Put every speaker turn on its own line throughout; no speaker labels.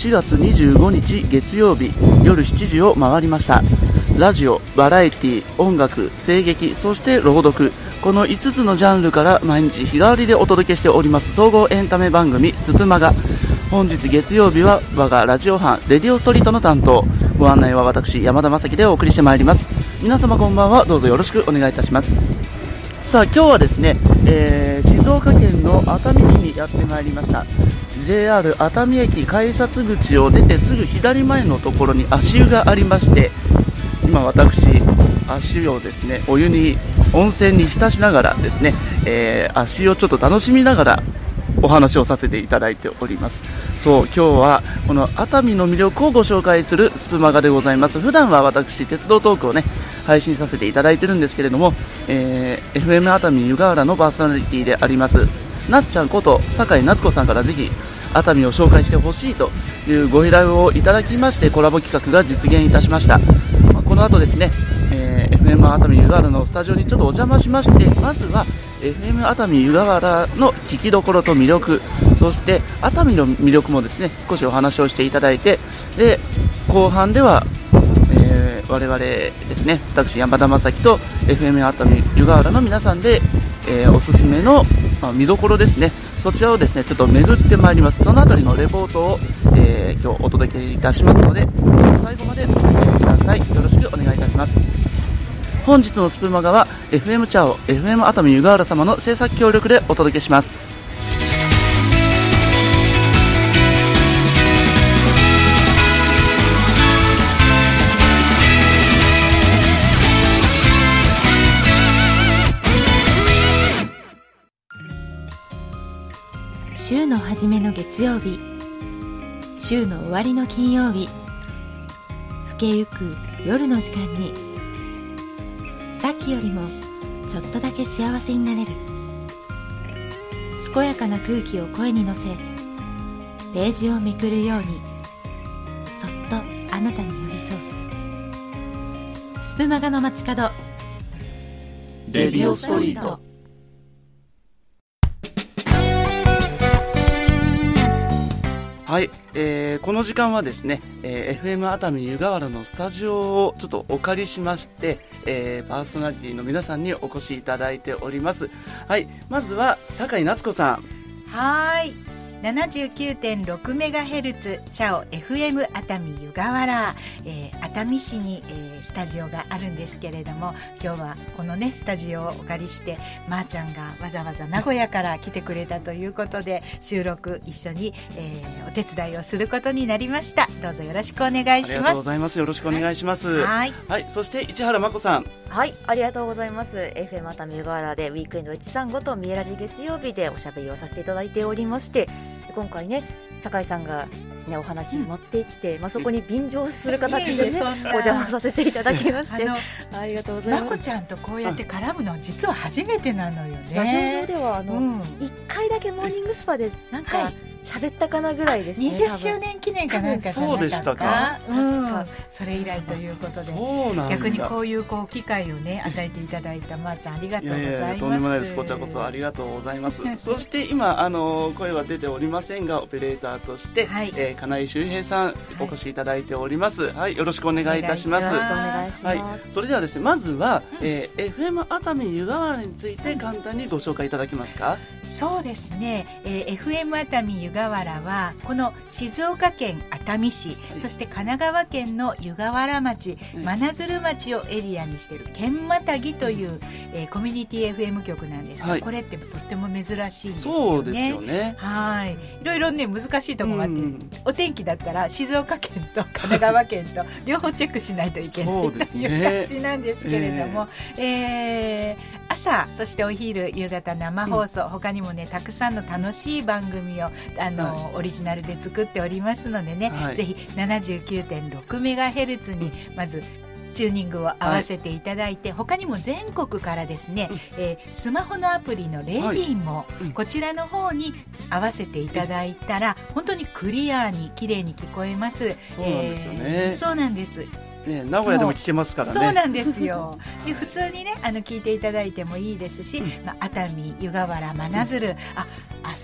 4月25日月曜日夜7時を回りました。ラジオ、バラエティ、音楽、声劇、そして朗読。この5つのジャンルから毎日日替わりでお届けしております。総合エンタメ番組スプマガ。本日月曜日は我がラジオ班レディオストリートの担当。ご案内は私山田正樹でお送りしてまいります。皆様こんばんは。どうぞよろしくお願いいたします。さあ今日はですね、えー静岡県の熱海市にやってまいりました。JR 熱海駅改札口を出てすぐ左前のところに足湯がありまして今私足湯をですねお湯に温泉に浸しながらですね、えー足をちょっと楽しみながらお話をさせていただいております。そう今日はこの熱海の魅力をご紹介するスプマガでございます。普段は私鉄道トークをね配信させていただいてるんですけれども、えー FM 熱海湯河原のパーソナリティでありますなっちゃんこと酒井夏子さんからぜひ熱海を紹介してほしいというご依頼をいただきましてコラボ企画が実現いたしました、まあこの後ですね、えー FM 熱海湯河原のスタジオにちょっとお邪魔しましてまずは FM 熱海湯河原の聞きどころと魅力そして熱海の魅力もですね少しお話をしていただいてで後半では、我々ですね私山田正樹と FM 熱海湯河原の皆さんで、えーおすすめの、まあ見どころですね。そちらをですねちょっと巡ってまいります。そのあたりのレポートを、えー今日お届けいたしますので最後までお付き合いください。よろしくお願いいたします。本日のスプーマガは FM チャオ FM 熱海湯河原様の制作協力でお届けします。
初めの月曜日。週の終わりの金曜日。更けゆく夜の時間に。さっきよりもちょっとだけ幸せになれる。健やかな空気を声に乗せページをめくるようにそっとあなたに寄り添う。スプマガの街角。
レディオストリート
はい、えーこの時間はですね、えー FM 熱海湯河原のスタジオをちょっとお借りしまして、えーパーソナリティの皆さんにお越しいただいておりますはいまずは酒井夏子さん
はい。79.6メガヘルツチャオ FM 熱海湯河原、えー熱海市に、えースタジオがあるんですけれども今日はこのねスタジオをお借りしてまー、ちゃんがわざわざ名古屋から来てくれたということで収録一緒に、えーお手伝いをすることになりました。どうぞよろしくお願い
あり
します。
がとうございます。よろしくお願いします。
はい。
はい。そして市原真子さん。
はい、ありがとうございます。FM 熱海湯河原でウィークエンド135とミエラジ月曜日でおしゃべりをさせていただいておりまして、今回ね、酒井さんがですね、お話持っていって、まあ、そこに便乗する形でね、お邪魔させていただきまして、
あ
ありがとうございます。
のまこちゃんとこうやって絡むのは実は初めてなのよね。
ラジオ上では、あの、
うん。
一回だけモーニングスパで、なん
は
か
い、
喋ったかなぐらいですね。
20周年記念かなんか
そうでしたか。
うん。
確か
それ以来ということで。
そうなんだ。
逆にこういうこう機会をね与えていただいたまーちゃんありがと
いう
ございます。
やいやとんでもないです。こちらこそありがとうございます。そして今あの声は出ておりませんがオペレーターとして、
はい。
えー金井修平さんお越しいただいております。はい、よろしくお願いいたします。
お願
よろしくお願いします。
はい、それではですねまずは、えー FM 熱海湯河原について簡単にご紹介いただけますか？
そうですね、えー FM 熱海湯河原はこの静岡県熱海市、
い。
そして神奈川県の湯河原町、
うん。
真鶴町をエリアにしている県またぎという、えーコミュニティ FM 局なんですが、
はい。
これってとっても珍しいんですよね。
そうですよね。
はい、いろいろね難しいところがあって、
うん。
お天気だったら静岡県と神奈川県と 両方チェックしないといけないという感じなんですけれども、えー朝そしてお昼夕方生放送、他にもねたくさんの楽しい番組をあの、オリジナルで作っておりますのでね、
はい。
ぜひ79.6メガヘルツにまずチューニングを合わせていただいて、他にも全国からですね、えースマホのアプリのレディーも、
うん。
こちらの方に合わせていただいたら本当にクリアに綺麗に聞こえます。
そうなんですよね。
えーそうなんです。
ね、名古屋でも聞けますからね。
そうなんですよ。で普通にねあの聞いていただいてもいいですし、まあ、熱海湯河原真鶴、あ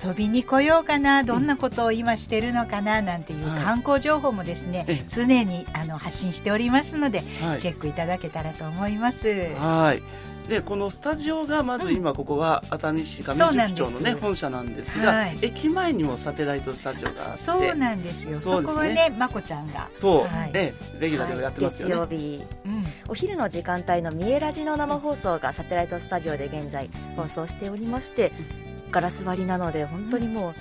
遊びに来ようかなどんなことを今してるのかななんていう
はい
観光情報もですね、
ええ
常にあの発信しておりますので、
はい
チェックいただけたらと思います。
はい。でこのスタジオがまず今ここは熱海市上宿町のね本社なんですが、
はい。
駅前にもサテライトスタジオがあって。
そうなんですよ。そ
ね。
こはねまこちゃんが。
そう、
はい。
ええレギュラーでやってますよね、
月曜日。
うん。
お昼の時間帯のミエラジの生放送がサテライトスタジオで現在放送しておりましてガラス張りなので本当にもう、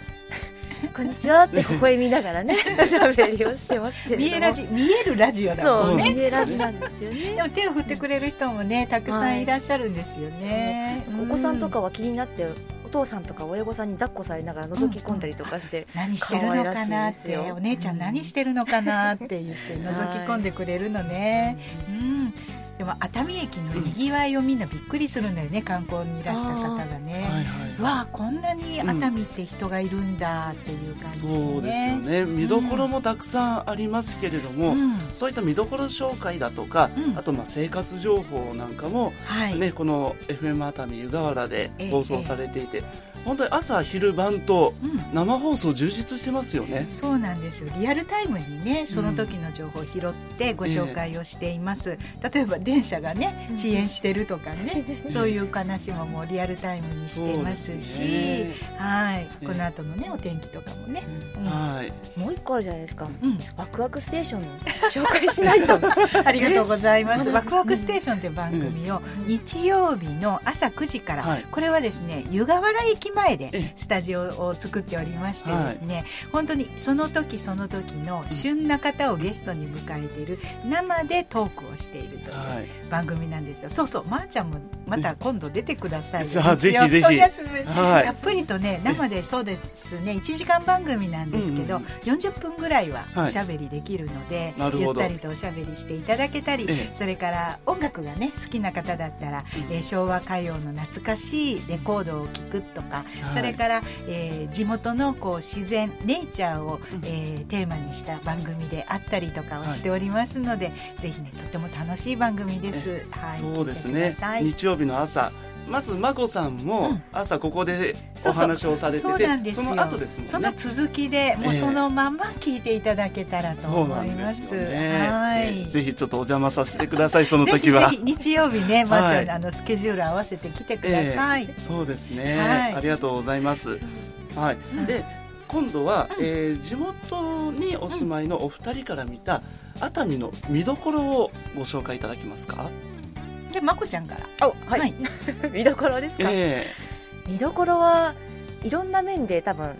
こんにちは。って微笑みながらねおしゃべりをしてますけれども
見えラジ見えるラジオだ
そうん
もね。
ミエラジなんですよね。
でも手を振ってくれる人もねたくさんいらっしゃるんですよね。
お子さんとかは気になってお父さんとか親御さんに抱っこされながら覗き込んだりとかして、
何してるのかなってお姉ちゃん何してるのかなって言って覗き込んでくれるのね、うんでも熱海駅のにぎわいをみんなびっくりするんだよね観光にいらした方がね、
はいはい
わあこんなに熱海って人がいるんだっていう感じで、ね。
そうですよね。見どころもたくさんありますけれども、
うん。
そういった見どころ紹介だとか、
うん。
あとまあ生活情報なんかも、
はい、
ね、この FM 熱海湯河原で
ええ
放送されていて、本当に朝昼晩と
うん。
生放送充実してますよね。
そうなんですよ。リアルタイムにねその時の情報を拾ってご紹介をしています、例えば電車がね遅延してるとかね、そういう話ももうリアルタイムにしてますし。
ね。
はい。
ええ。
この後のねお天気とかもね、うん。
はい。
もう一個あるじゃないですか。
うん。
ワクワクステーション 紹介しないと。
ありがとうございます。ワクワクステーションという番組を日曜日の朝9時から、
はい。
これはですね湯河原駅前
え
でスタジオを作っておりましてですね、本当にその時その時の旬な方をゲストに迎えている生でトークをしているという
はい。
番組なんですよ。そうそう、まー、ちゃんもまた今度出てくださいよ。
ぜひぜひ。
たっぷりとね生でそうですね1時間番組なんですけど、
うん
40分ぐらいは
はい。
おしゃべりできるので、
なるほど。
ゆったりとおしゃべりしていただけたり、
ええ。
それから音楽がね好きな方だったら、
うん。
えー昭和歌謡の懐かしいレコードを聴くとか、
はい
それから、えー地元のこう自然ネイチャーを、
うん。
えーテーマにした番組であったりとかをしておりますので、ぜひねとても楽しい番組です。はい、
そうですね。日曜日の朝まず眞子さん
う
も
ん。
朝ここでお話をされて
そう
て
なんですよ。
の後ですもんね。
その続きでもう
ええ
そのまま聞いていただけたらと思いま。
んですすよね、ぜひちょっとお邪魔させてください その時は。
日曜日ね、まー、ちゃん、
はい
あのスケジュール合わせて来てください。
そうですね、
はい。
ありがとうございます。はい、で今度は、えー地元にお住まいのお二人から見た熱海の見どころをご紹介いただけますか？
じゃあまこちゃんから。
あはい、見どころですか、
え
見どころはいろんな面で多分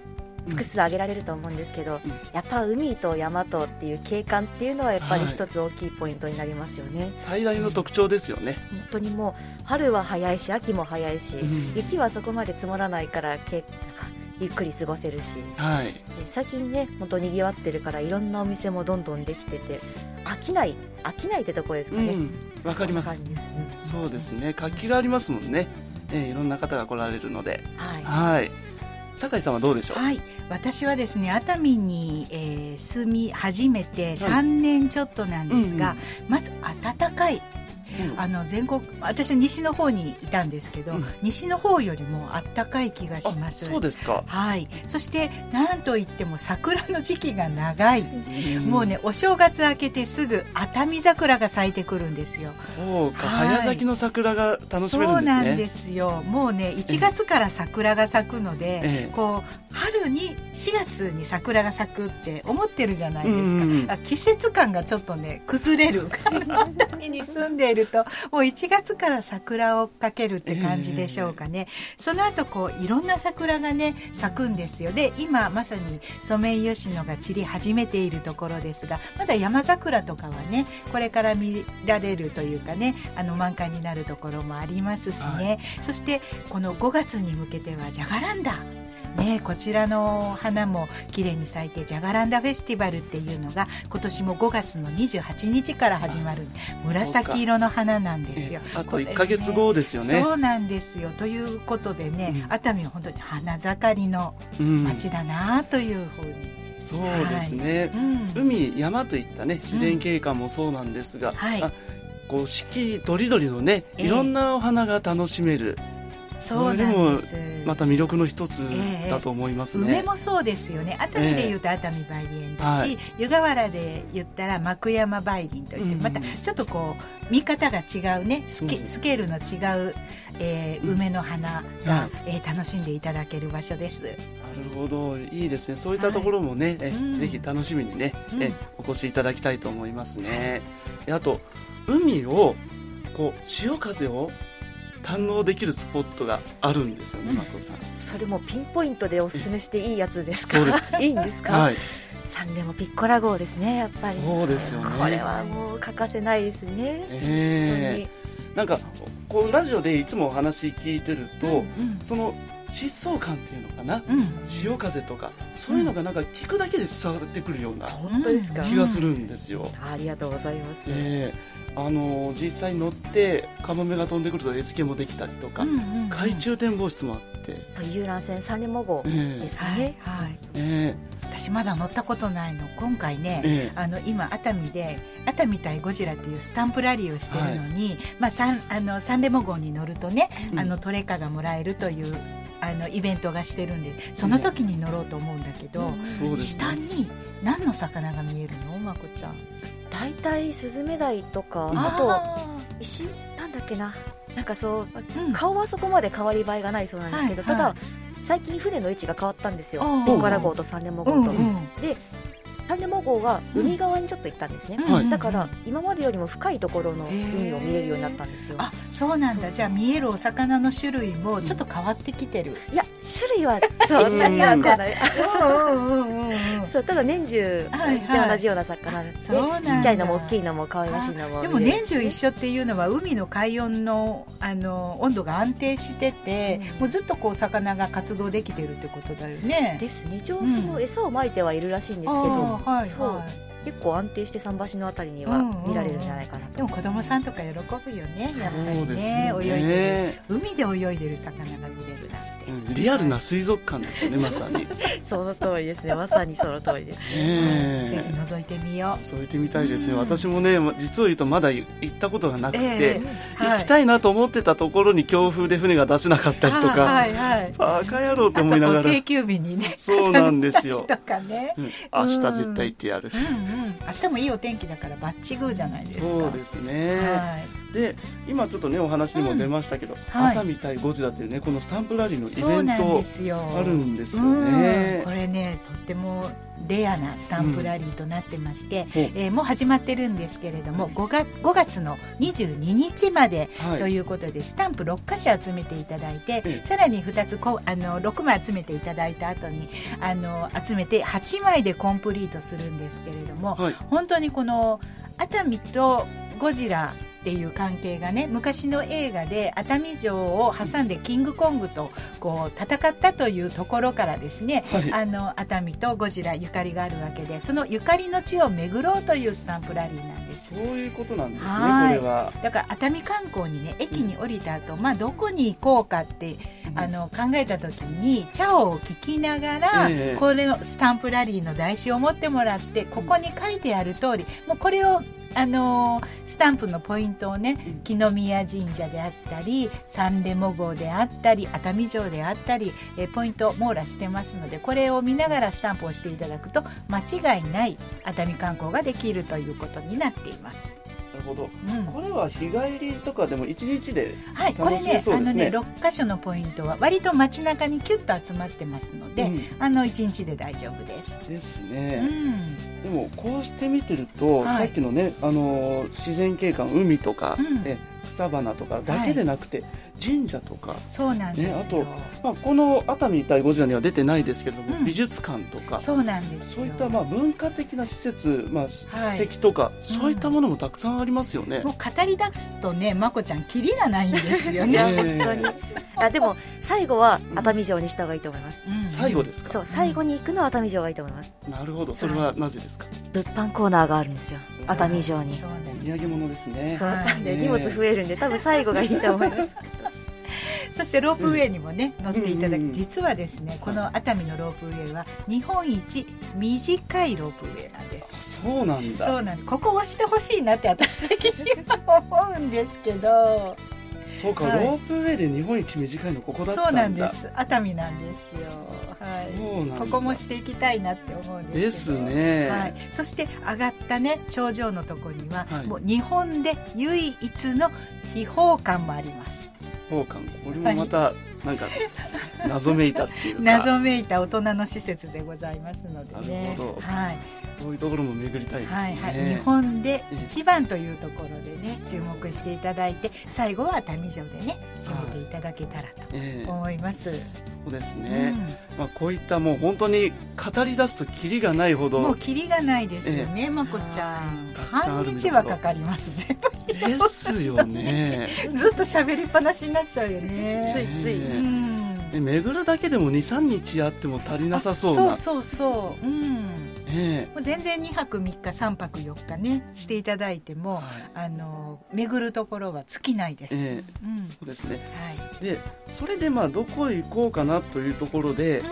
え
複数挙げられると思うんですけど、
うん。
やっぱ海と山とっていう景観っていうのはやっぱり
はい。
一つ大きいポイントになりますよね、
最大の特徴ですよね、
本当にもう春は早いし秋も早いし、
うん。
雪はそこまで積もらないからけなんかゆっくり過ごせるし。
はい。
で最近ね本当にぎわってるからいろんなお店もどんどんできてて飽きない飽きないってとこですかね。
うんわかります。
そ
うですね。活気がありますもんね、えーいろんな方が来られるので。
はい。
はい。酒井さんはどうでしょう、
はい、私はですね熱海に、えー住み始めて3年ちょっとなんですが、
うん
まず暖かい
うん。
あの全国私は西の方にいたんですけど、
うん。
西の方よりもあったかい気がし
あ
ます。
そうですか、
はい。そしてなんといっても桜の時期が長い、もうねお正月明けてすぐ熱海桜が咲いてくるんですよ。
そうか、
はい。
早咲きの桜が楽しめるんですね。
そうなんですよ。もうね1月から桜が咲くので、
ええ。
こう春に4月に桜が咲くって思ってるじゃないですか、
うん
季節感がちょっとね崩れる。熱海に住んでいるともう1月から桜をかけるって感じでしょうかね、その後こういろんな桜がね咲くんですよ。で今まさにソメイヨシノが散り始めているところですがまだ山桜とかはねこれから見られるというかねあの満開になるところもありますしね、そしてこの5月に向けてはジャガランダね、こちらの花も綺麗に咲いてジャガランダフェスティバルっていうのが今年も5月の28日から始まる紫色の花なんですよ。
え。あと
これね
1か月後ですよね。
そうなんですよ。ということでね、
うん。
熱海は本当に花盛りの
うん。
街だなというふうに、
そうですね、
うん。
海山といったね自然景観もそうなんですが、
はい。
あこう四季とりどりのね
ええ。
いろんなお花が楽しめる、
そうなんです
また魅力の一つ
ええ
だと思います
梅
ね、
もそうですよね。熱海でいうと熱海梅林だし、
はい。
湯河原で言ったら幕山梅林といって、
うん
またちょっとこう見方が違うね。スケ,、
うん
スケールの違う、えー梅の花が、
はい。
えー楽しんでいただける場所です。
なるほど。いいですね。そういったところもね、え
うん。
ぜひ楽しみにね、
うん。
えお越しいただきたいと思いますね、であと海をこう潮風を堪能できるスポットがあるんですよね、
うん。
マコさん。
それもピンポイントでおすすめしていいやつですか？
そうです。
いいんですか、
はい。
サンレモピッコラ号ですねやっぱり。
そうですよね。
これはもう欠かせないですね、
ええ。なんかこうラジオでいつもお話聞いてると、
うん。
その疾走感っていうのかな、
うん。
潮風とかそういうのがなんか聞くだけで伝わってくるような
本当ですか、
うん
気がするんですよ、
ありがとうございます、
ええ。あの実際乗ってカモメが飛んでくると絵付けもできたりとか、
うんうんうん。
懐中展望室もあって、
遊覧船サンレモ号
ええ。
です
はい。
ね、
はい。
え
私まだ乗ったことないの。今回ね、
ええ。
あの今熱海で熱海対ゴジラっていうスタンプラリーをしてるのに、まあ、サンあのサンレモ号に乗るとね、
うん。
あのトレカがもらえるというあのイベントがしてるんでその時に乗ろうと思うんだけど、
ね。
下に何の魚が見えるの？まこちゃん。
大体スズメダイとか、
うん
あと
あ
石なんだっけな。なんかそう
ーうん。
顔はそこまで変わり映えがないそうなんですけど、
はいはい。
ただ最近船の位置が変わったんですよ。
おう。
ピッコラ号とサンレモ号と、
うんうん。
でサンレモ号は海側にちょっと行ったんですね、
はい。
うん
だから今までよりも深いところの海を見れるようになったんですよ、
あそうなんだ。じゃあ見えるお魚の種類もちょっと変わってきてる、
いや種類はそうそうただ年中、同じような魚
なんだ
ちっちゃいのも大きいのも可愛らしいのも
でも年中一緒っていうのは海の海温のあの温度が安定してて、
うん。
もうずっとこう魚が活動できてるってことだよね。
ですね。一応の餌をまいてはいるらしいんですけど、そう
はい。
結構安定して桟橋のあたりには
うんうん。うん
見られるんじゃないかなと、
でも子供さんとか喜ぶよねやっぱりね。
よ
泳いで
ね
る。海で泳いでる魚が見れるなんて。
うんリアルな水族館ですよね まさに、
その通りですね。まさにその通りです。
え。
ぜひ覗いてみよ
そう。言ってみたいですね、
うん。
私もねま実を言うとまだ行ったことがなくて。行きたいなと思ってたところに強風で船が出せなかったりとか、
はいはい。
バカ野郎
と
思いながら。
定休日にね。
そうなんですよ。
とかね。
うん。明日絶対行ってやる、
うん。うん。明日もいいお天気だからバッチグーじゃないですか。
そうですね、
はい。
で今ちょっとねお話にも出ましたけど、
はい。
熱海対ゴジラというねこのスタンプラリーのイ
そうなん
ベント
ですよ。
あるんですよ
うん。
ね
これねとってもレアなスタンプラリーとなってまして、
うん。
えーもう始まってるんですけれども5月 ,5 月の22日まで
はい
ということで、スタンプ6箇所集めていただいて、
ええ。
さらに2つこあの6枚集めていただいた後にあの集めて8枚でコンプリートするんですけれども、
はい。
本当にこの熱海とゴジラっていう関係がね昔の映画で熱海城を挟んでキングコングとこう戦ったというところからですね、
はい。
あの熱海とゴジラゆかりがあるわけでそのゆかりの地を巡ろうというスタンプラリーなんです。
そういうことなんですねこ
はい。
れは。
だから熱海観光にね駅に降りた後、まあどこに行こうかってあの考えた時に茶を聞きながら、
ええ。
これのスタンプラリーの台紙を持ってもらってここに書いてある通りもうこれをあのースタンプのポイントをね
うん
木の宮神社であったり三レモ号であったり熱海城であったり、えーポイント網羅してますのでこれを見ながらスタンプをしていただくと間違いない熱海観光ができるということになっています。
なるほど。
うん。
これは日帰りとかでも1日で
はい、これねあのね6箇所のポイントは割と街中にキュッと集まってますので、
うん。
あの1日で大丈夫です。
です
う
ね、
ん。
でもこうして見てると、
はい。
さっきのね、あのー自然景観海とか、
うん。
え草花とかだけでなくて、神社とか、
そうなんですよ、
ね、あと、まあ、この熱海対ゴジラには出てないですけれども、
うん。
美術館とか
そうなんですよ。
そういったまあ文化的な施設、まあ、
はい。
史跡とか、そういったものもたくさんありますよね。
もう語り出すとねまこちゃんキリがないんですよね。
ね
本当に。あでも最後は熱海城にした方がいいと思います、
うん
最後ですか、
そう最後に行くのは熱海城がいいと思います。
なるほど。それはなぜですか、
物販コーナーがあるんですよ。熱海城に。
そうなんです
土産物ですね。
そう
はい
なんで
ね
荷物増えるんで多分最後がいいと思います。
そしてロープウェイにもね、乗っていただく、
うんうん
実はですねこの熱海のロープウェイは日本一短いロープウェイなんです。
そうなんだ。
そうなんここ押してほしいなって私的には思うんですけど
そうか、
はい。
ロープウェイで日本一短いのここだったんだ。
そうなんです。熱海なんですよ。はい。ここもしていきたいなって思うん
で
ですけど。
すね、
はい、そして上がったね頂上のとこには、
はい。
もう日本で唯一の秘宝館もあります。
宝館。これもまた、なんか謎めいたっていうか。
謎めいた大人の施設でございますのでね。
なるほど。
はい
こういうところも巡りたいですね、
はいはい、日本で一番というところでね注目していただいて最後は熱海城でね締めていただけたら
ええ。
と思います、
そうです
う
ね、
ん。
まあ、こういったもう本当に語り出すとキリがないほど
もうキリがないですよね、まこちゃん。半日はかかります全部。
ですよね。
ずっと喋りっぱなしになっちゃうよね。
ついつい、
ね
うん。
で巡るだけでも23日あっても足りなさそうな
あそうそうそう。うん
え
もう全然2泊3日3泊4日ねしていただいても、
はい。
あの巡るところは尽きないです、
え
うん。
そうですね。
はい。
でそれでまあどこへ行こうかなというところで、
うん。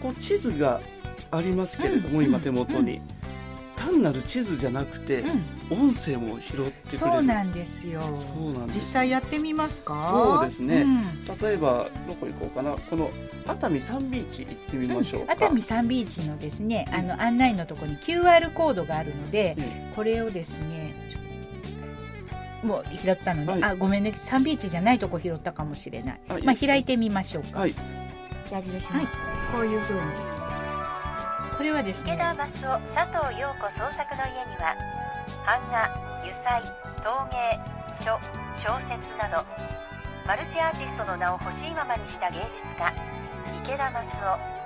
こう地図がありますけれども、
うん。
今手元に、単なる地図じゃなくて、音声も拾ってくれる。
そうなんですよ。
そうなんです
実際やってみますか？
そうですね。
ん。
例えばどこ行こうかな。この熱海サンビーチ行ってみましょうか、
熱海サンビーチのですねあの案内のところに QR コードがあるので
え
これをですねもう拾ったのね、
はい。
あごめんねサンビーチじゃないとこ拾ったかもしれない。
あい
まあ開いてみましょうか、
はい。
矢印
はい。こういうふうに。これはですね
池田マスオ佐藤陽子創作の家には版画油彩陶芸書小説などマルチアーティストの名を欲しいままにした芸術家池田マスオ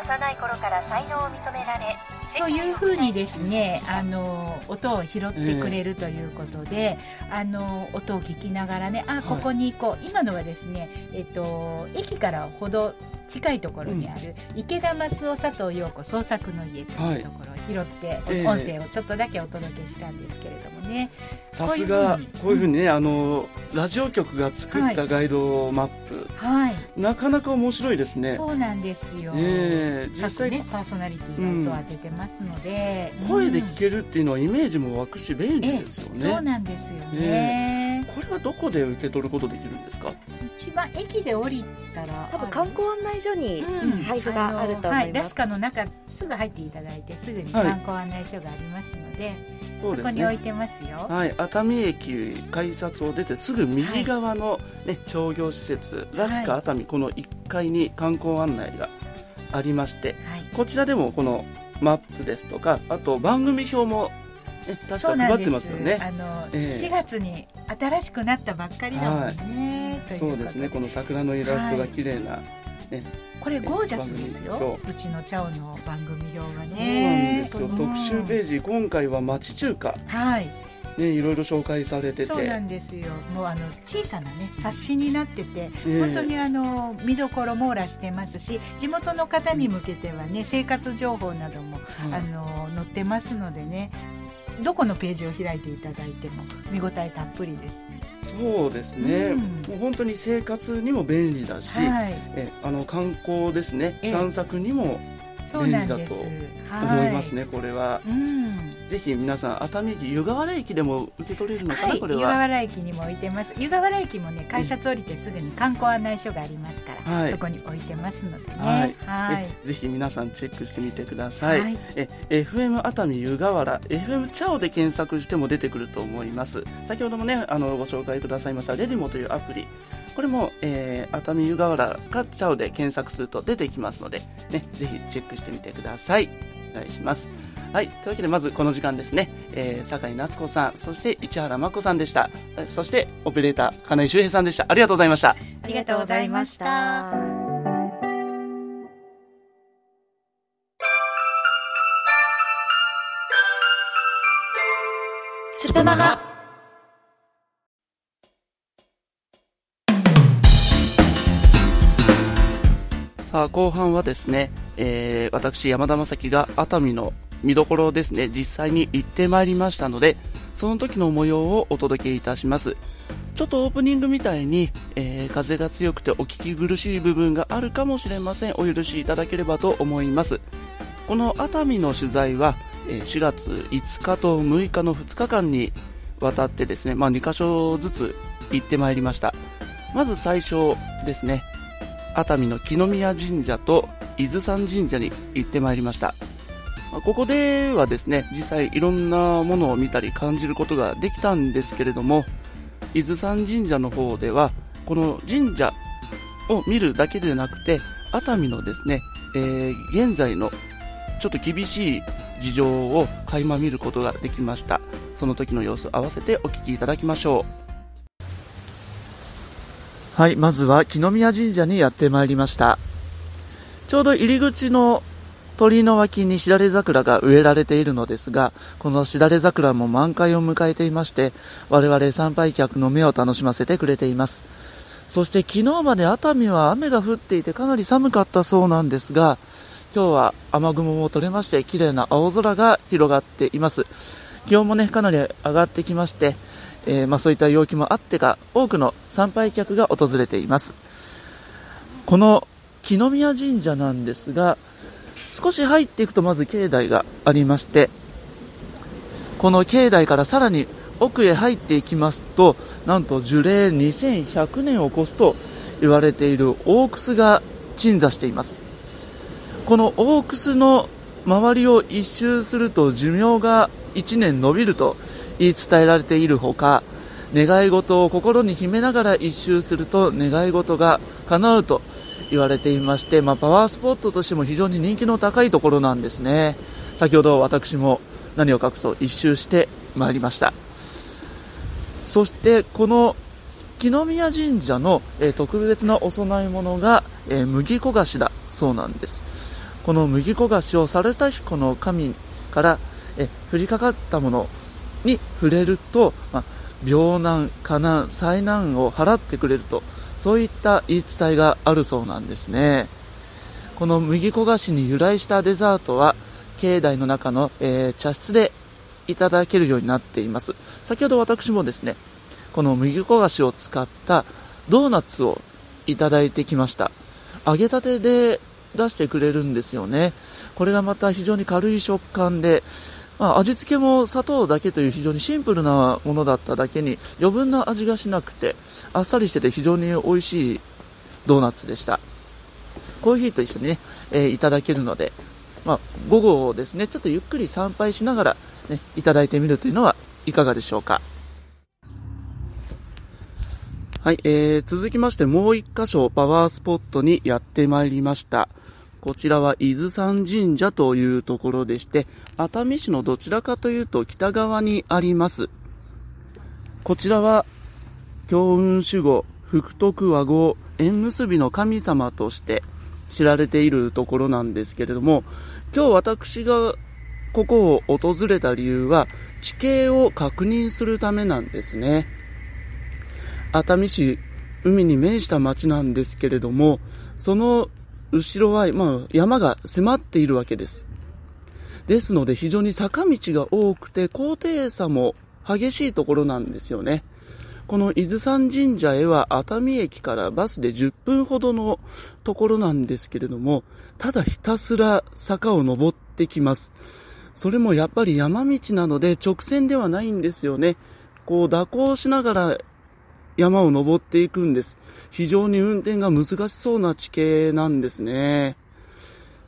幼い頃から才能を認められ
というふうにですねあの音を拾ってくれるということで、あの音を聞きながらねあここに行こう、今のはですね、えっと、駅からほど近いところにある、池田益夫佐藤陽子創作の家というところを拾って、
ええ
音声をちょっとだけお届けしたんですけれどもね、
さすが
こ
こういうふうにね、あのラジオ局が作ったガイドマップ、
はい、
なかなか面白いですね。
そうなんですよ、
ええ実
各
際、
ねパーソナリティが音を当ててますので、
声で
うん
聞けるっていうのはイメージも湧くし便利
ええ
ですよね、
そうなんですよね、
これはどこで受け取ることできるんですか？
一番駅で降りたら
多分観光案内所に
うん。
配布があると思
はい。い、ラ
ます、
スカの中すぐ入っていただいてすぐに
はい。
観光案内所がありますので、
そうです
そこに置い
ね
てますよ。
はい、熱海駅改札を出てすぐ右側の、ね商業施設ラスカ熱海、この1階に観光案内がありまして
はい。
こちらでもこのマップですとかあと番組表も、ね、確か配って
そうなんです。
ますよね。
あの、
ええ。
4月に新しくなったばっかりだもんね、とい
そうですね。この桜のイラストが綺麗な、
これゴージャスですよ。う。ちのチャオの番組表が
そうなん
ね
ですよ、
うん
特集ページ今回は町中華。
はい。
ねいろいろ紹介されてて。
そうなんですよ。もうあの小さなね冊子になってて、
ええ。
本当にあの見どころ網羅してますし地元の方に向けてはね生活情報なども、
はい。
あの載ってますのでねどこのページを開いていただいても見応えたっぷりです。
そうですね、
うん。
もう本当に生活にも便利だし、
はい、
えあの観光ですね。
ええ。
散策にも便
なんです。
利だと思いますね、これは。
うん。
ぜひ皆さん、熱海駅湯河原駅でも受け取れるのかな、
はい、湯河
これは。
原駅にも置いてます。湯河原駅もね改札降りてすぐに観光案内所がありますから、
はい。
そこに置いてますのでね。
はい。ぜひ皆さんチェックしてみてください、
はい。
え FM 熱海湯河原 FM チャオで検索しても出てくると思います。先ほどもねあのご紹介くださいましたレディモというアプリこれも、えー熱海湯河原かチャオで検索すると出てきますので、ね、ぜひチェックしてみてくださいお願いしますはい。というわけで、まずこの時間ですね、えー、酒井夏子さん、そして市原真子さんでした。えそして、オペレーター、金井修平さんでした。ありがとうございました。
ありがとうございました
スプマガ
さあ後半はですね、えー、私山田正樹が熱海の見どころをですね実際に行ってまいりましたのでその時の模様をお届けいたします。ちょっとオープニングみたいに、えー風が強くてお聞き苦しい部分があるかもしれません。お許しいただければと思います。この熱海の取材は、え4月5日と6日の2日間にわたってですね、まあ、2箇所ずつ行ってまいりました。まず最初ですね熱海の木の宮神社と伊豆山神社に行ってまいりました。まここではですね実際いろんなものを見たり感じることができたんですけれども伊豆山神社の方ではこの神社を見るだけでなくて熱海のですね、えー現在のちょっと厳しい事情を垣間見ることができました。その時の様子合わせてお聞きいただきましょう。はい、まずは木の宮神社にやってまいりました。ちょうど入り口の鳥居の脇にしだれ桜が植えられているのですが、このしだれ桜も満開を迎えていまして、我々参拝客の目を楽しませてくれています。そして昨日まで熱海は雨が降っていてかなり寒かったそうなんですが、今日は雨雲も取れまして綺麗な青空が広がっています。気温もね、かなり上がってきまして、えーまあ、そういった陽気もあってか、多くの参拝客が訪れています。この木の宮神社なんですが、少し入っていくとまず境内がありまして、この境内からさらに奥へ入っていきますと、なんと樹齢2100年を超すと言われている大楠が鎮座しています。この大楠の周りを一周すると寿命が1年延びると言い伝えられているほか願い事を心に秘めながら一周すると願い事が叶うと言われていまして、まあ、パワースポットとしても非常に人気の高いところなんですね。先ほど私も何を隠そう一周してまいりました。そしてこの木の宮神社の、え特別なお供え物が、え麦小菓子だそうなんです。この麦小菓子を猿田彦の神からえ降りかかったものに触れると、まあ、病難、火難、災難を払ってくれるとそういった言い伝えがあるそうなんですね。この麦小菓子に由来したデザートは境内の中の、えー茶室でいただけるようになっています。先ほど私もですねこの麦小菓子を使ったドーナツをいただいてきました。揚げたてで出してくれるんですよね。これがまた非常に軽い食感で、まあ、味付けも砂糖だけという非常にシンプルなものだっただけに余分な味がしなくてあっさりしてて非常に美味しいドーナツでしたコーヒーと一緒にね、えーいただけるので、まあ、午後ですねちょっとゆっくり参拝しながら、ね、いただいてみるというのはいかがでしょうかはい、えー、続きましてもう一箇所パワースポットにやってまいりました。こちらは伊豆山神社というところでして、熱海市のどちらかというと北側にあります。こちらは、強運守護、福徳和合、縁結びの神様として知られているところなんですけれども、今日私がここを訪れた理由は、地形を確認するためなんですね。熱海市、海に面した町なんですけれども、その後ろは、まあ、山が迫っているわけです。ですので非常に坂道が多くて高低差も激しいところなんですよね。この伊豆山神社へは熱海駅からバスで10分ほどのところなんですけれども、ただひたすら坂を登ってきます。それもやっぱり山道なので直線ではないんですよね。こう蛇行しながら山を登っていくんです。非常に運転が難しそうな地形なんですね。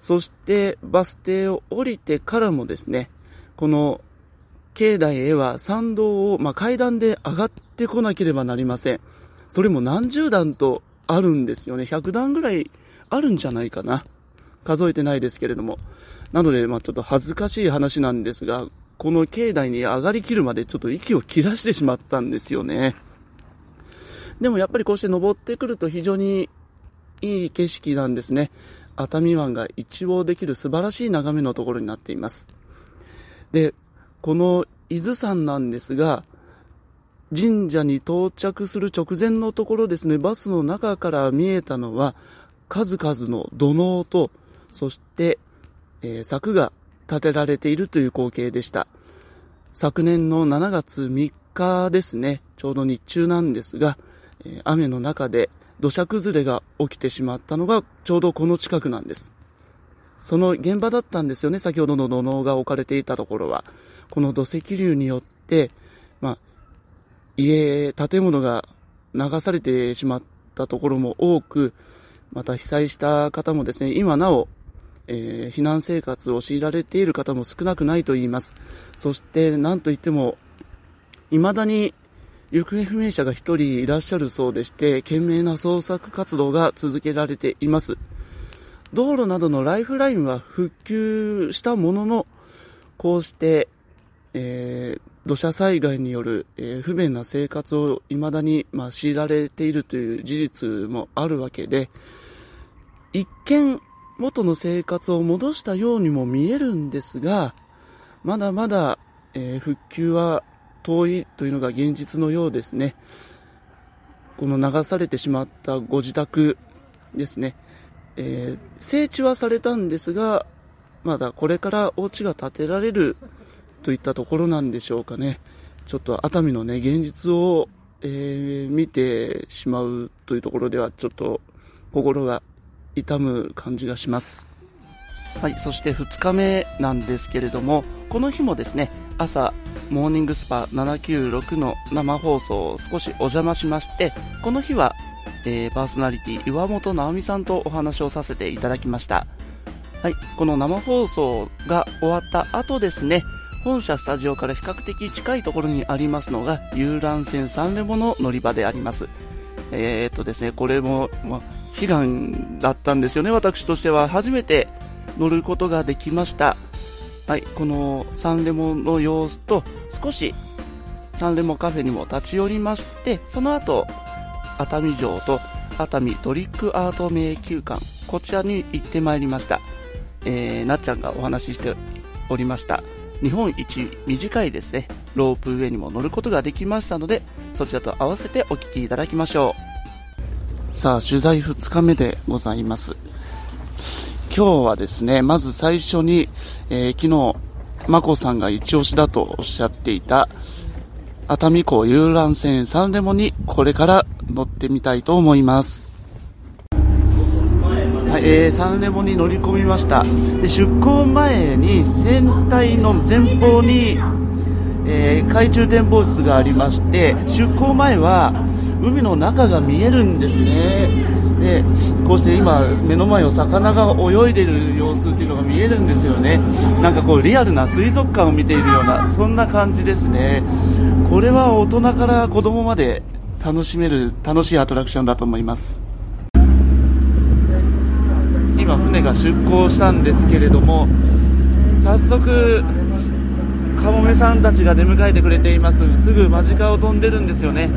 そしてバス停を降りてからもですね、この境内へは参道を、まあ、階段で上がってこなければなりません。それも何十段とあるんですよね。100段ぐらいあるんじゃないかな。数えてないですけれども。なので、まあ、ちょっと恥ずかしい話なんですが、この境内に上がりきるまでちょっと息を切らしてしまったんですよね。でもやっぱりこうして登ってくると非常にいい景色なんですね。熱海湾が一望できる素晴らしい眺めのところになっています。で、この伊豆山なんですが、神社に到着する直前のところですね、バスの中から見えたのは、数々の土のと、そして、えー柵が建てられているという光景でした。昨年の7月3日ですね、ちょうど日中なんですが、雨の中で土砂崩れが起きてしまったのがちょうどこの近くなんです。その現場だったんですよね、先ほどの土のが置かれていたところは。この土石流によって、まあ、家、建物が流されてしまったところも多く、また被災した方もですね、今なお、えー避難生活を強いられている方も少なくないと言います。そして、なんといっても、未だに行方不明者が一人いらっしゃるそうでして、懸命な捜索活動が続けられています。道路などのライフラインは復旧したものの、こうして、えー土砂災害による、えー不便な生活を未だに、まあ、強いられているという事実もあるわけで、一見元の生活を戻したようにも見えるんですが、まだまだ、えー復旧は遠いというのが現実のようですね。この流されてしまったご自宅ですね。えー整地はされたんですが、まだこれからお家が建てられるといったところなんでしょうかね。ちょっと熱海のね、現実を、えー見てしまうというところでは、ちょっと心が痛む感じがします。はい、そして2日目なんですけれども、この日もですね、朝、モーニングスパ796の生放送を少しお邪魔しまして、この日は、えーパーソナリティ岩本直美さんとお話をさせていただきました。はい、この生放送が終わった後ですね、本社スタジオから比較的近いところにありますのが、遊覧船サンレモの乗り場であります。えー、っとですね、これも、ま、悲願だったんですよね、私としては。初めて乗ることができました。はい、このサンレモの様子と、少しサンレモカフェにも立ち寄りまして、その後、熱海城と熱海トリックアート迷宮館、こちらに行ってまいりました。えー、なっちゃんがお話ししておりました。日本一短いですね、ロープウェイにも乗ることができましたので、そちらと合わせてお聞きいただきましょう。さあ、取材2日目でございます。今日はですね、まず最初に、えー昨日、まこさんが一押しだとおっしゃっていた、熱海港遊覧船サンレモにこれから乗ってみたいと思います。はい、えー、サンレモに乗り込みました。で、出港前に船体の前方に、えー海中展望室がありまして、出港前は海の中が見えるんですね。で、こうして今目の前を魚が泳いでる様子っていうのが見えるんですよね。なんかこうリアルな水族館を見ているような、そんな感じですね。これは大人から子供まで楽しめる楽しいアトラクションだと思います。今船が出港したんですけれども、早速、カモメさんたちが出迎えてくれています。すぐ間近を飛んでるんですよね。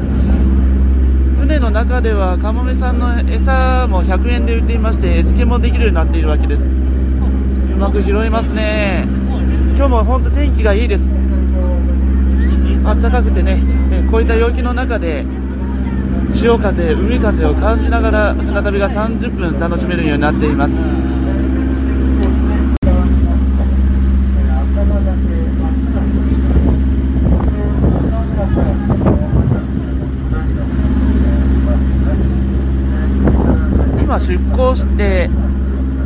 船の中ではカモメさんの餌も100円で売っていまして、餌付けもできるようになっているわけです。うまく拾いますね。今日も本当天気がいいです。暖かくてね、えこういった陽気の中で、潮風、海風を感じながら船旅が30分楽しめるようになっています。出港して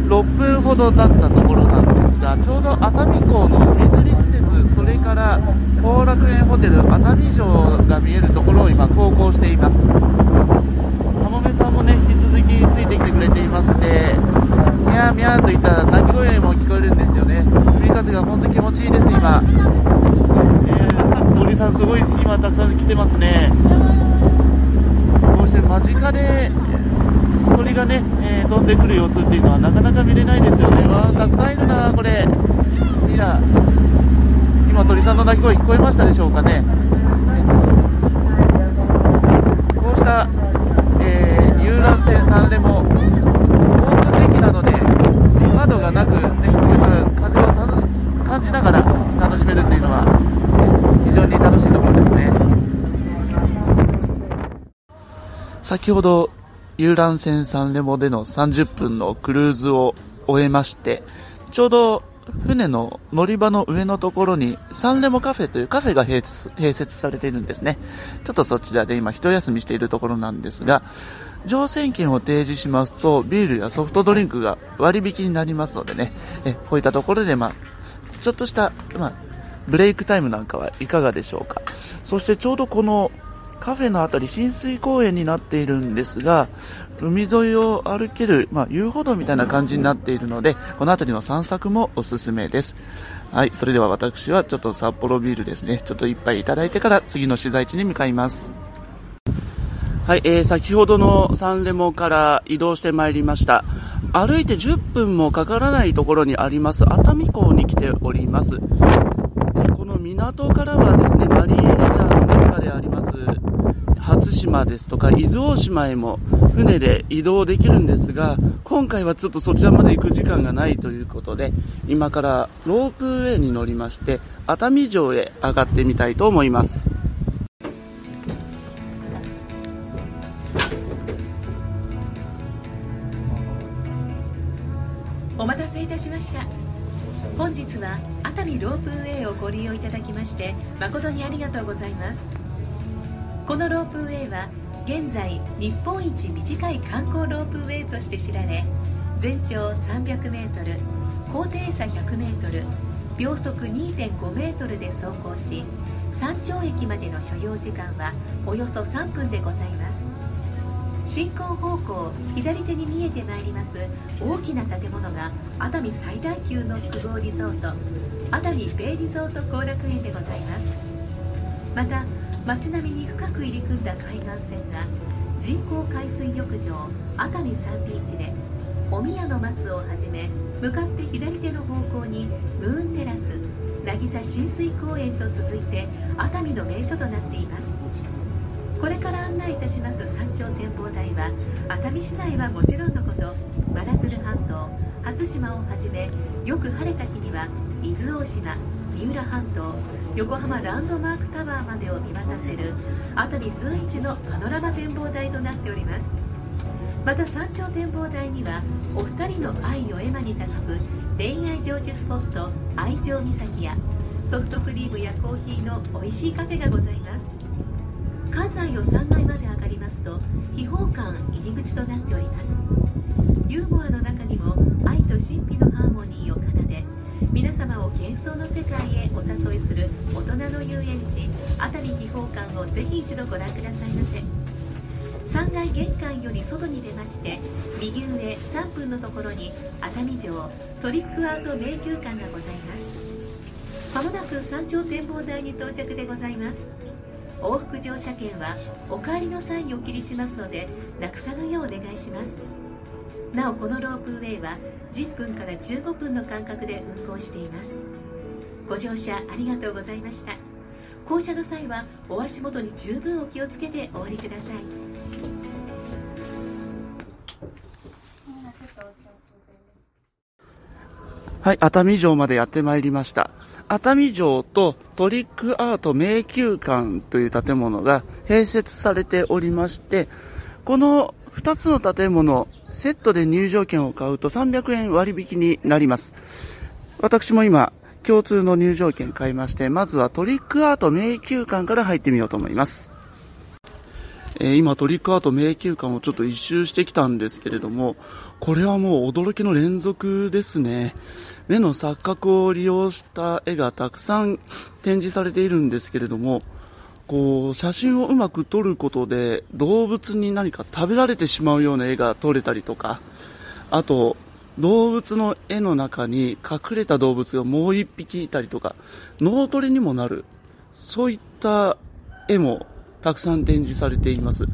6分ほど経ったところなんですが、ちょうど熱海港の海釣り施設、それから後楽園ホテル熱海城が見えるところを今、航行しています。かもめさんもね、引き続きついてきてくれていまして、みゃーみゃーといった鳴き声も聞こえるんですよね。海風が本当気持ちいいです、今。えー、鳥さんすごい今たくさん来てますね。こうして間近で鳥がね、えー飛んでくる様子っていうのはなかなか見れないですよね。わあ、たくさんいるな、これ。いや、今鳥さんの鳴き声聞こえましたでしょうかね。ねこうした、えー遊覧船サンレモ、オープンデッキなので、窓がなく、ね、こういった風を楽し感じながら楽しめるっていうのは、ね非常に楽しいところですね。先ほど遊覧船サンレモでの30分のクルーズを終えまして、ちょうど船の乗り場の上のところにサンレモカフェというカフェが併設併設されているんですね。ちょっとそちらで今一休みしているところなんですが、乗船券を提示しますとビールやソフトドリンクが割引になりますのでね、えこういったところでまあ、ちょっとした、まあ、ブレイクタイムなんかはいかがでしょうか。そしてちょうどこのカフェのあたり浸水公園になっているんですが、海沿いを歩ける、まあ、遊歩道みたいな感じになっているので、この辺りの散策もおすすめです。はい、それでは私はちょっと札幌ビールですね、ちょっと一杯いただいてから次の取材地に向かいます。はい、えー、先ほどのサンレモから移動してまいりました。歩いて10分もかからないところにあります熱海港に来ております。この港からはですね、マリンレジャーのメッカであります、初島ですとか伊豆大島へも船で移動できるんですが、今回はちょっとそちらまで行く時間がないということで、今からロープウェイに乗りまして、熱海城へ上がってみたいと思います。
お待たせいたしました本日は熱海ロープウェイをご利用いただきまして誠にありがとうございますこのロープウェイは現在日本一短い観光ロープウェイとして知られ全長 300m 高低差 100m 秒速2.5メートルで走行し山頂駅までの所要時間はおよそ3分でございます。進行方向左手に見えてまいります大きな建物が熱海最大級の複合リゾート熱海ベイリゾート後楽園でございます。また街並みに深く入り組んだ海岸線が人工海水浴場熱海サンビーチでお宮の松をはじめ向かって左手の方向にムーンテラス渚親水公園と続いて熱海の名所となっています。これから案内いたします山頂展望台は熱海市内はもちろんのこと真鶴半島初島をはじめよく晴れた日には伊豆大島三浦半島横浜ランドマークタワーまでを見渡せる熱海随一のパノラマ展望台となっております。また山頂展望台にはお二人の愛を絵馬に託す恋愛成就スポット愛情岬やソフトクリームやコーヒーの美味しいカフェがございます。館内を3階まで上がりますと秘宝館入り口となっております。ユーモアの中にも愛と神秘のハーモニーを皆様を幻想の世界へお誘いする大人の遊園地熱海秘宝館をぜひ一度ご覧くださいませ。3階玄関より外に出まして右上3分のところに熱海城トリックアート迷宮館がございます。まもなく山頂展望台に到着でございます。往復乗車券はお帰りの際にお切りしますのでなくさぬようお願いします。なおこのロープウェイは10分から15分の間隔で運行しています。ご乗車ありがとうございました。降車の際はお足元に十分お気をつけてお降りください。
はい、熱海城までやってまいりました。熱海城とトリックアート迷宮館という建物が併設されておりまして、この2つの建物、セットで入場券を買うと300円割引になります。私も今、共通の入場券買いまして、まずはトリックアート迷宮館から入ってみようと思います。えー今トリックアート迷宮館をちょっと一周してきたんですけれども、これはもう驚きの連続ですね。目の錯覚を利用した絵がたくさん展示されているんですけれども、こう、写真をうまく撮ることで動物に何か食べられてしまうような絵が撮れたりとか、あと、動物の絵の中に隠れた動物がもう一匹いたりとか、脳トレにもなる、そういった絵もたくさん展示されています。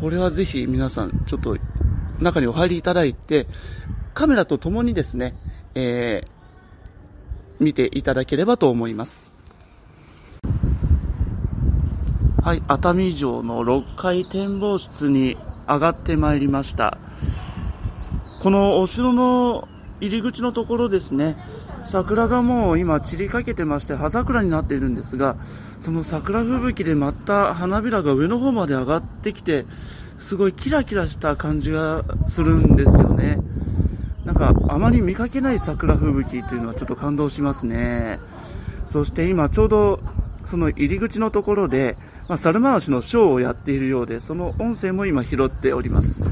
これはぜひ皆さん、ちょっと中にお入りいただいて、カメラと共にですね、えー見ていただければと思います。はい、熱海城の6階展望室に上がってまいりました。このお城の入り口のところですね、桜がもう今散りかけてまして葉桜になっているんですが、その桜吹雪で舞った花びらが上の方まで上がってきて、すごいキラキラした感じがするんですよね。なんかあまり見かけない桜吹雪というのはちょっと感動しますね。そして今ちょうどその入り口のところで、まあ、猿回しのショーをやっているようで、その音声も今拾っております。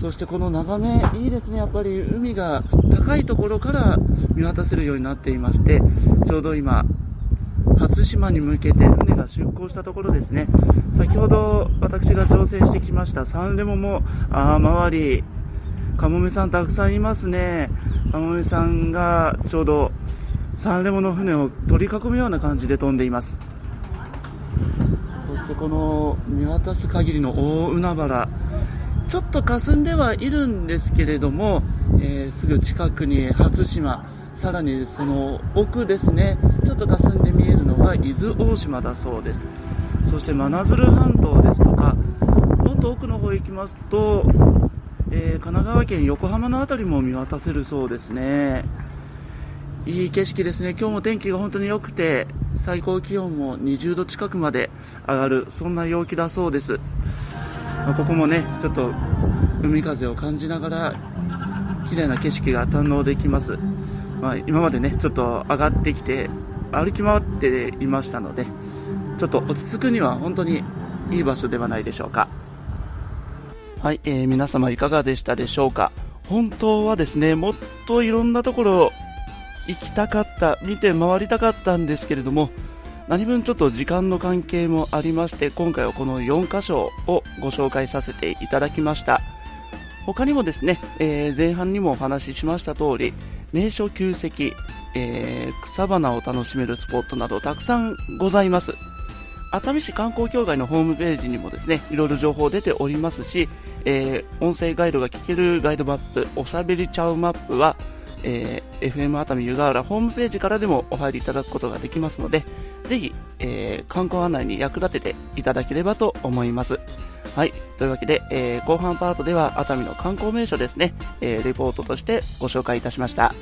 そしてこの眺め、いいですね。やっぱり海が高いところから見渡せるようになっていまして、ちょうど今、初島に向けて船が出港したところですね。先ほど私が乗船してきましたサンレモも、ああ、周り、カモメさんたくさんいますね。カモメさんがちょうどサンレモの船を取り囲むような感じで飛んでいます。てこの見渡す限りの大海原、ちょっと霞んではいるんですけれども、えーすぐ近くに初島、さらにその奥ですね、ちょっと霞んで見えるのが伊豆大島だそうです。そして真鶴半島ですとか、もっと奥の方行きますと、えー神奈川県横浜の辺りも見渡せるそうですね。いい景色ですね。今日も天気が本当に良くて、最高気温も20度近くまで上がる、そんな陽気だそうです。まあここもね、ちょっと海風を感じながら、綺麗な景色が堪能できます。まあ、今までね、ちょっと上がってきて、歩き回っていましたので、ちょっと落ち着くには本当にいい場所ではないでしょうか。はい、えー皆様いかがでしたでしょうか本当はですね、もっといろんなところ行きたかった、見て回りたかったんですけれども、何分ちょっと時間の関係もありまして、今回はこの4箇所をご紹介させていただきました。他にもですね、えー前半にもお話ししました通り、名所旧跡、えー草花を楽しめるスポットなどたくさんございます。熱海市観光協会のホームページにもですね、いろいろ情報出ておりますし、えー音声ガイドが聞けるガイドマップ、おしゃべりちゃうマップは、えー FM 熱海湯河原ホームページからでもお入りいただくことができますので、ぜひ、えー観光案内に役立てていただければと思います。はい。というわけで、えー後半パートでは熱海の観光名所ですね、えレポートとしてご紹介いたしました。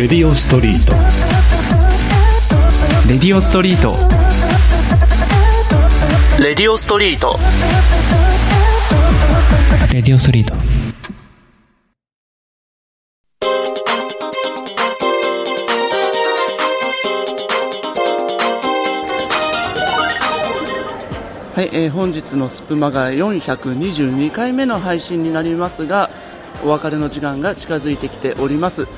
レディオストリートレディオストリート
レディオストリート。
レディオストリート
はい、えー本日のスプマが422回目の配信になりますが、お別れの時間が近づいてきております。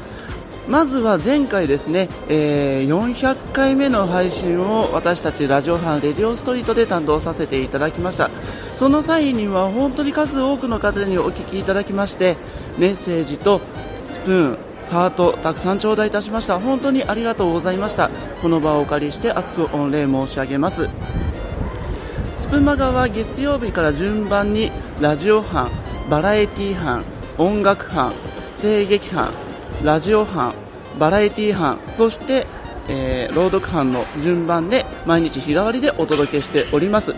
まずは前回ですね、えー400回目の配信を私たちラジオ班レディオストリートで担当させていただきました。その際には本当に数多くの方にお聞きいただきまして、メッセージとスプーン、ハート、たくさん頂戴いたしました。本当にありがとうございました。この場をお借りして厚く御礼申し上げます。スプマガは月曜日から順番にラジオ班、バラエティ班、音楽班、声劇班ラジオ班バラエティ班そして、えー朗読班の順番で毎日日替わりでお届けしております。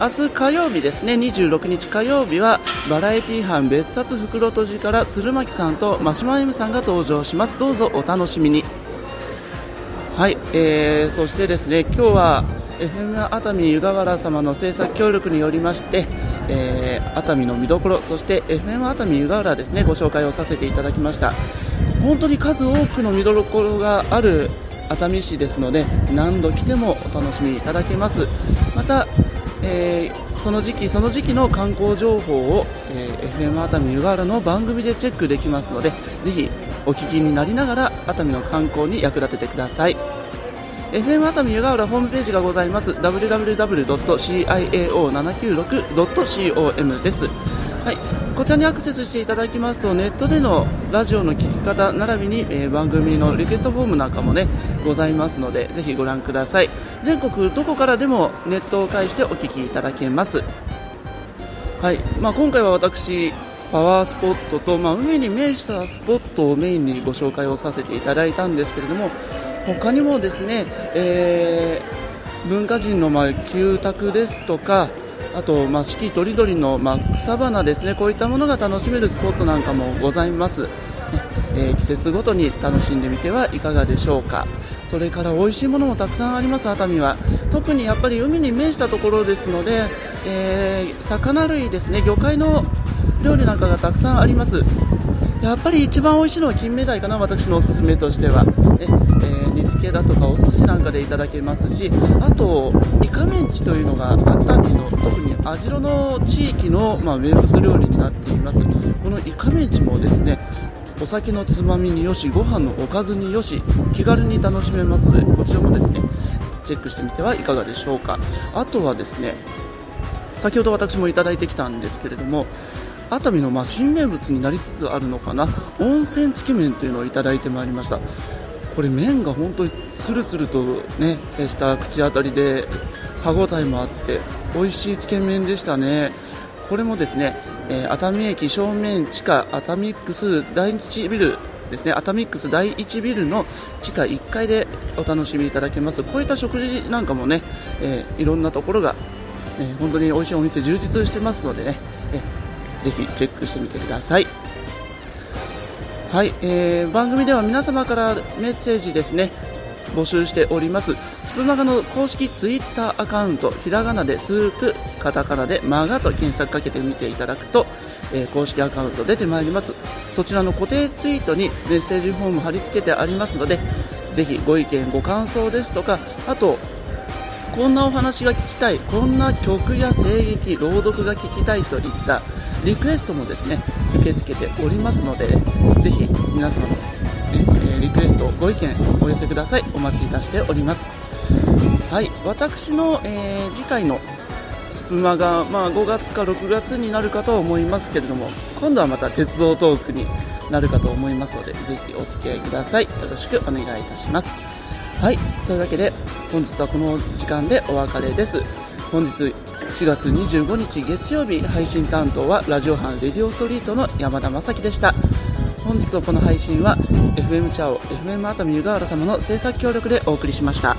明日火曜日ですね26日火曜日はバラエティ班別冊袋とじから鶴巻さんと真島 M さんが登場します。どうぞお楽しみに。はい、えー、そしてですね今日は FM 熱海湯河原様の制作協力によりまして、えー熱海の見どころそして FM 熱海湯河原ですねご紹介をさせていただきました。本当に数多くの見どころがある熱海市ですので何度来てもお楽しみいただけます。また、えーその時期その時期の観光情報を、えー FM 熱海湯河原の番組でチェックできますのでぜひお聞きになりながら熱海の観光に役立ててください。FM 熱海湯河原ホームページがございます。www.ciao796.com です、はい、こちらにアクセスしていただきますとネットでのラジオの聞き方並びに、えー番組のリクエストフォームなんかもねございますのでぜひご覧ください。全国どこからでもネットを介してお聞きいただけます。はい。まあ、今回は私、パワースポットと、まあ、海に面したスポットをメインにご紹介をさせていただいたんですけれども他にもですね、えー文化人のまあ旧宅ですとかあと、まあ、四季とりどりの、まあ、草花ですね。こういったものが楽しめるスポットなんかもございます、ねえー季節ごとに楽しんでみてはいかがでしょうか。それから美味しいものもたくさんあります。熱海は。特にやっぱり海に面したところですので、えー魚類ですね。魚介の料理なんかがたくさんあります。やっぱり一番美味しいのは金目鯛かな私のおすすめとしては、ねえー煮付けだとかお寿司なんかでいただけますしあとイカメンチというのが熱海の特に網代の地域の、まあ、名物料理になっています。このイカメンチもですねお酒のつまみによしご飯のおかずによし気軽に楽しめますのでこちらもですねチェックしてみてはいかがでしょうか。あとはですね先ほど私もいただいてきたんですけれども熱海のま新名物になりつつあるのかな。温泉つけ麺というのをいただいてまいりました。これ麺が本当につるつるとねした口当たりで歯ごたえもあって美味しいつけ麺でしたね。これもですね、え熱海駅正面地下熱海ックス第一ビルですね。熱海ックス第1ビルの地下1階でお楽しみいただけます。こういった食事なんかもね、えーいろんなところが、えー本当に美味しいお店充実してますのでね、えーぜひチェックしてみてください。はい、えー番組では皆様からメッセージですね募集しております。スプマガの公式ツイッターアカウントひらがなでスープカタカナでマガと検索かけてみていただくと、えー公式アカウント出てまいります。そちらの固定ツイートにメッセージフォーム貼り付けてありますのでぜひご意見ご感想ですとかあとこんなお話が聞きたいこんな曲や声劇朗読が聞きたいといったリクエストもですね受け付けておりますのでぜひ皆様の、ねえリクエストご意見お寄せください。お待ちいたしております。はい。私の、えー次回のスプマが、まあ、5月か6月になるかとは思いますけれども今度はまた鉄道トークになるかと思いますのでぜひお付き合いください。よろしくお願いいたします。はい。というわけで本日はこの時間でお別れです。本日4月25日月曜日配信担当はラジオ班レディオストリートの山田正樹でした。本日のこの配信は FM チャオ FM 熱海湯河原様の制作協力でお送りしました。